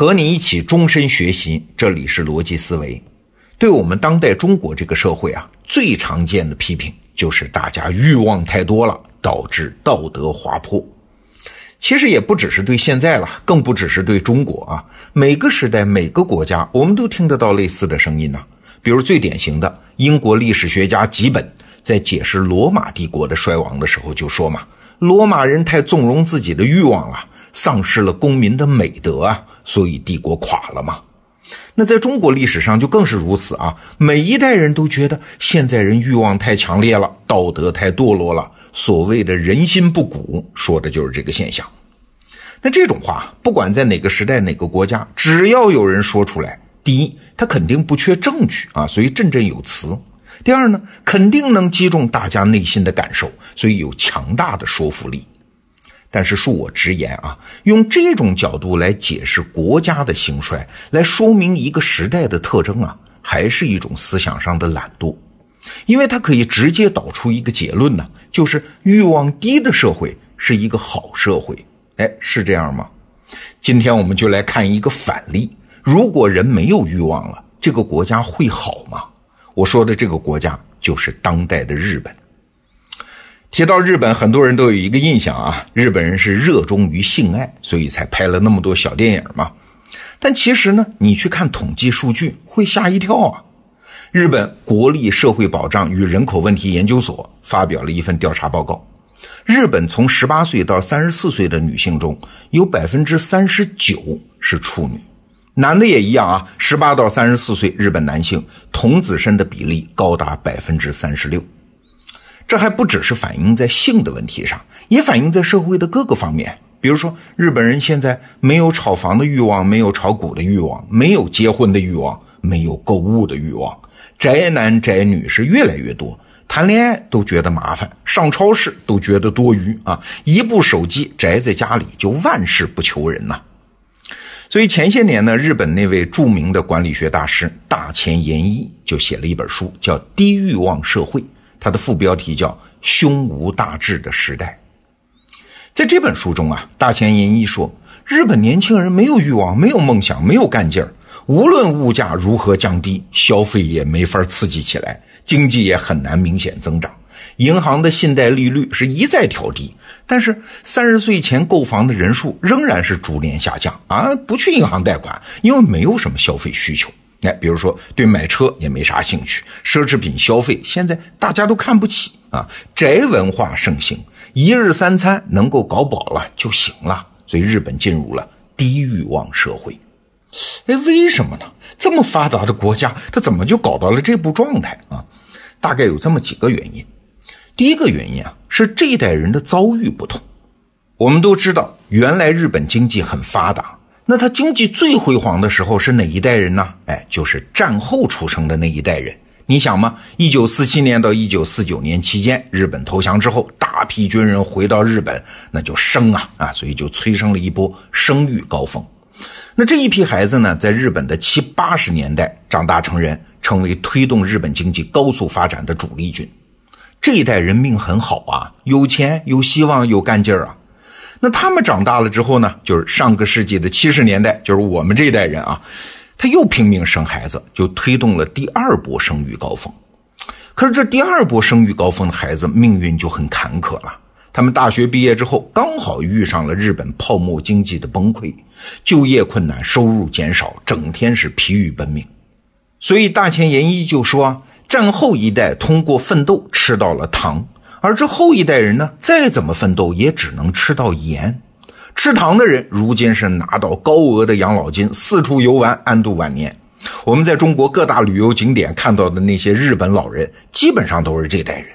和你一起终身学习，这里是逻辑思维。对我们当代中国这个社会啊，最常见的批评就是大家欲望太多了，导致道德滑坡。其实也不只是对现在了，更不只是对中国啊，每个时代、每个国家，我们都听得到类似的声音呢。比如最典型的，英国历史学家吉本在解释罗马帝国的衰亡的时候就说嘛：“罗马人太纵容自己的欲望了。”丧失了公民的美德啊，所以帝国垮了嘛。那在中国历史上就更是如此啊，每一代人都觉得现在人欲望太强烈了，道德太堕落了。所谓的人心不古，说的就是这个现象。那这种话，不管在哪个时代、哪个国家，只要有人说出来，第一，他肯定不缺证据啊，所以振振有词；第二呢，肯定能击中大家内心的感受，所以有强大的说服力。但是恕我直言啊，用这种角度来解释国家的兴衰，来说明一个时代的特征啊，还是一种思想上的懒惰，因为它可以直接导出一个结论呢，就是欲望低的社会是一个好社会。哎，是这样吗？今天我们就来看一个反例：如果人没有欲望了，这个国家会好吗？我说的这个国家就是当代的日本。提到日本，很多人都有一个印象啊，日本人是热衷于性爱，所以才拍了那么多小电影嘛。但其实呢，你去看统计数据，会吓一跳啊。日本国立社会保障与人口问题研究所发表了一份调查报告，日本从十八岁到三十四岁的女性中有百分之三十九是处女，男的也一样啊，十八到三十四岁日本男性童子身的比例高达百分之三十六。这还不只是反映在性的问题上，也反映在社会的各个方面。比如说，日本人现在没有炒房的欲望，没有炒股的欲望，没有结婚的欲望，没有购物的欲望。宅男宅女是越来越多，谈恋爱都觉得麻烦，上超市都觉得多余啊！一部手机宅在家里就万事不求人呐。所以前些年呢，日本那位著名的管理学大师大前研一就写了一本书，叫《低欲望社会》。它的副标题叫“胸无大志的时代”。在这本书中啊，大前研一说，日本年轻人没有欲望，没有梦想，没有干劲儿。无论物价如何降低，消费也没法刺激起来，经济也很难明显增长。银行的信贷利率是一再调低，但是三十岁前购房的人数仍然是逐年下降啊！不去银行贷款，因为没有什么消费需求。哎，比如说对买车也没啥兴趣，奢侈品消费现在大家都看不起啊，宅文化盛行，一日三餐能够搞饱了就行了，所以日本进入了低欲望社会。哎，为什么呢？这么发达的国家，它怎么就搞到了这步状态啊？大概有这么几个原因。第一个原因啊，是这一代人的遭遇不同。我们都知道，原来日本经济很发达。那他经济最辉煌的时候是哪一代人呢？哎，就是战后出生的那一代人。你想吗？一九四七年到一九四九年期间，日本投降之后，大批军人回到日本，那就生啊啊，所以就催生了一波生育高峰。那这一批孩子呢，在日本的七八十年代长大成人，成为推动日本经济高速发展的主力军。这一代人命很好啊，有钱、有希望、有干劲儿啊。那他们长大了之后呢？就是上个世纪的七十年代，就是我们这一代人啊，他又拼命生孩子，就推动了第二波生育高峰。可是这第二波生育高峰的孩子命运就很坎坷了。他们大学毕业之后，刚好遇上了日本泡沫经济的崩溃，就业困难，收入减少，整天是疲于奔命。所以大前研一就说，战后一代通过奋斗吃到了糖。而这后一代人呢，再怎么奋斗，也只能吃到盐。吃糖的人，如今是拿到高额的养老金，四处游玩，安度晚年。我们在中国各大旅游景点看到的那些日本老人，基本上都是这代人。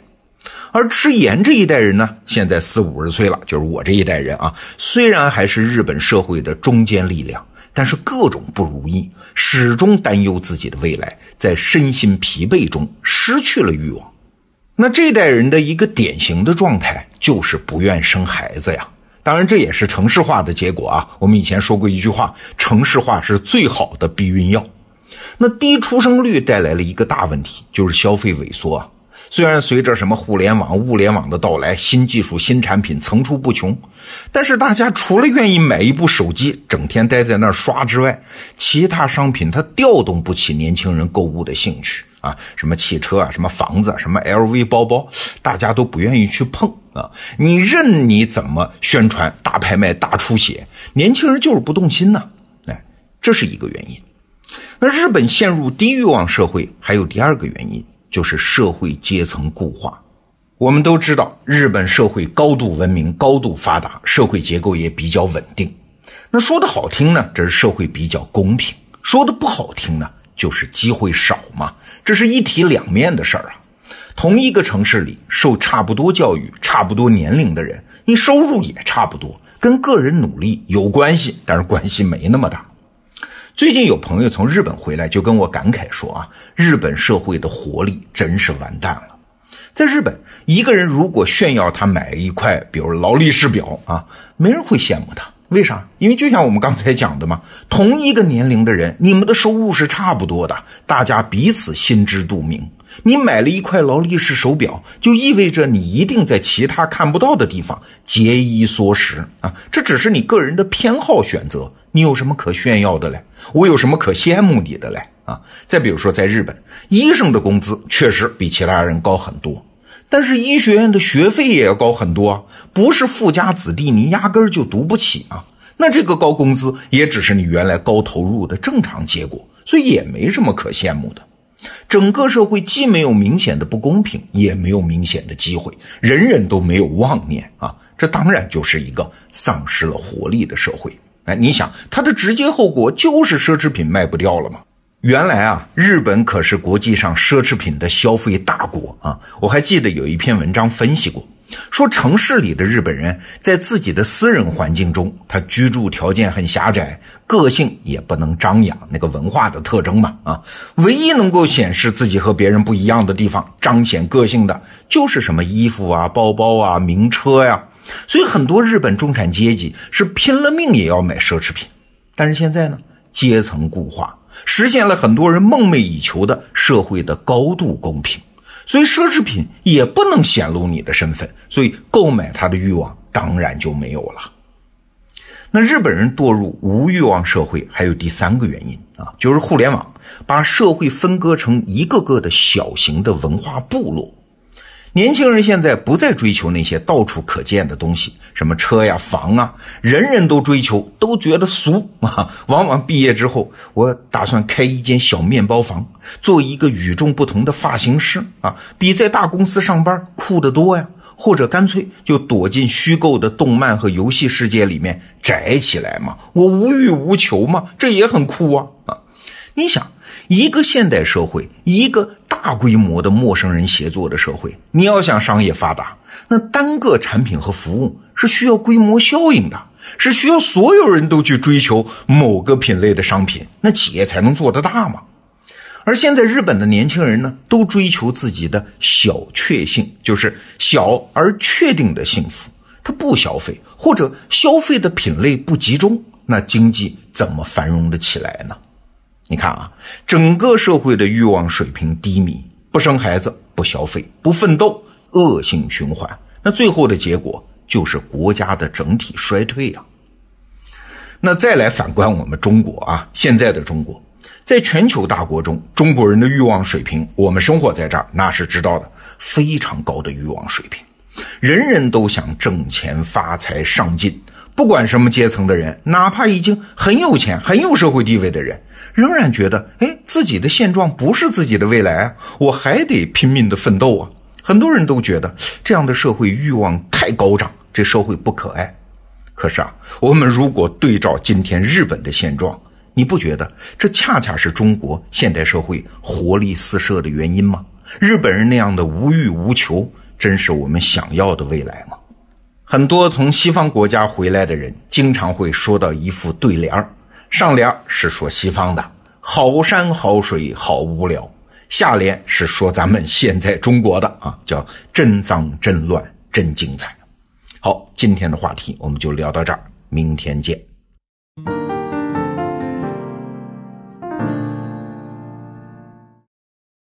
而吃盐这一代人呢，现在四五十岁了，就是我这一代人啊。虽然还是日本社会的中坚力量，但是各种不如意，始终担忧自己的未来，在身心疲惫中失去了欲望。那这代人的一个典型的状态就是不愿生孩子呀。当然，这也是城市化的结果啊。我们以前说过一句话：城市化是最好的避孕药。那低出生率带来了一个大问题，就是消费萎缩啊。虽然随着什么互联网、物联网的到来，新技术、新产品层出不穷，但是大家除了愿意买一部手机，整天待在那儿刷之外，其他商品它调动不起年轻人购物的兴趣啊。什么汽车啊，什么房子，什么 LV 包包，大家都不愿意去碰啊。你任你怎么宣传，大拍卖、大出血，年轻人就是不动心呐。哎，这是一个原因。那日本陷入低欲望社会，还有第二个原因。就是社会阶层固化。我们都知道，日本社会高度文明、高度发达，社会结构也比较稳定。那说的好听呢，这是社会比较公平；说的不好听呢，就是机会少嘛。这是一体两面的事儿啊。同一个城市里，受差不多教育、差不多年龄的人，你收入也差不多，跟个人努力有关系，但是关系没那么大。最近有朋友从日本回来，就跟我感慨说啊，日本社会的活力真是完蛋了。在日本，一个人如果炫耀他买一块，比如劳力士表啊，没人会羡慕他。为啥？因为就像我们刚才讲的嘛，同一个年龄的人，你们的收入是差不多的，大家彼此心知肚明。你买了一块劳力士手表，就意味着你一定在其他看不到的地方节衣缩食啊！这只是你个人的偏好选择，你有什么可炫耀的嘞？我有什么可羡慕你的嘞？啊！再比如说，在日本，医生的工资确实比其他人高很多，但是医学院的学费也要高很多啊！不是富家子弟，你压根儿就读不起啊！那这个高工资也只是你原来高投入的正常结果，所以也没什么可羡慕的。整个社会既没有明显的不公平，也没有明显的机会，人人都没有妄念啊，这当然就是一个丧失了活力的社会。哎，你想，它的直接后果就是奢侈品卖不掉了吗？原来啊，日本可是国际上奢侈品的消费大国啊，我还记得有一篇文章分析过。说城市里的日本人在自己的私人环境中，他居住条件很狭窄，个性也不能张扬，那个文化的特征嘛，啊，唯一能够显示自己和别人不一样的地方，彰显个性的，就是什么衣服啊、包包啊、名车呀。所以很多日本中产阶级是拼了命也要买奢侈品。但是现在呢，阶层固化，实现了很多人梦寐以求的社会的高度公平。所以奢侈品也不能显露你的身份，所以购买它的欲望当然就没有了。那日本人堕入无欲望社会，还有第三个原因啊，就是互联网把社会分割成一个个的小型的文化部落。年轻人现在不再追求那些到处可见的东西，什么车呀、房啊，人人都追求，都觉得俗啊。往往毕业之后，我打算开一间小面包房，做一个与众不同的发型师啊，比在大公司上班酷得多呀。或者干脆就躲进虚构的动漫和游戏世界里面宅起来嘛，我无欲无求嘛，这也很酷啊啊！你想，一个现代社会，一个。大规模的陌生人协作的社会，你要想商业发达，那单个产品和服务是需要规模效应的，是需要所有人都去追求某个品类的商品，那企业才能做得大嘛。而现在日本的年轻人呢，都追求自己的小确幸，就是小而确定的幸福。他不消费，或者消费的品类不集中，那经济怎么繁荣的起来呢？你看啊，整个社会的欲望水平低迷，不生孩子，不消费，不奋斗，恶性循环。那最后的结果就是国家的整体衰退呀。那再来反观我们中国啊，现在的中国，在全球大国中，中国人的欲望水平，我们生活在这儿，那是知道的，非常高的欲望水平，人人都想挣钱发财上进。不管什么阶层的人，哪怕已经很有钱、很有社会地位的人，仍然觉得，哎，自己的现状不是自己的未来啊，我还得拼命的奋斗啊。很多人都觉得这样的社会欲望太高涨，这社会不可爱。可是啊，我们如果对照今天日本的现状，你不觉得这恰恰是中国现代社会活力四射的原因吗？日本人那样的无欲无求，真是我们想要的未来吗？很多从西方国家回来的人，经常会说到一副对联儿，上联是说西方的好山好水好无聊，下联是说咱们现在中国的啊，叫真脏真乱真精彩。好，今天的话题我们就聊到这儿，明天见。